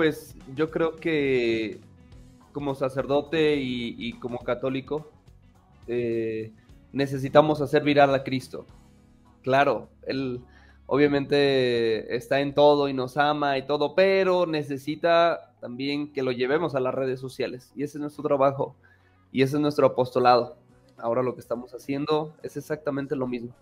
pues yo creo que como sacerdote y, como católico eh, necesitamos hacer viral a Cristo. Claro, él obviamente está en todo y nos ama y todo, pero necesita también que lo llevemos a las redes sociales. Y ese es nuestro trabajo y ese es nuestro apostolado. Ahora lo que estamos haciendo es exactamente lo mismo.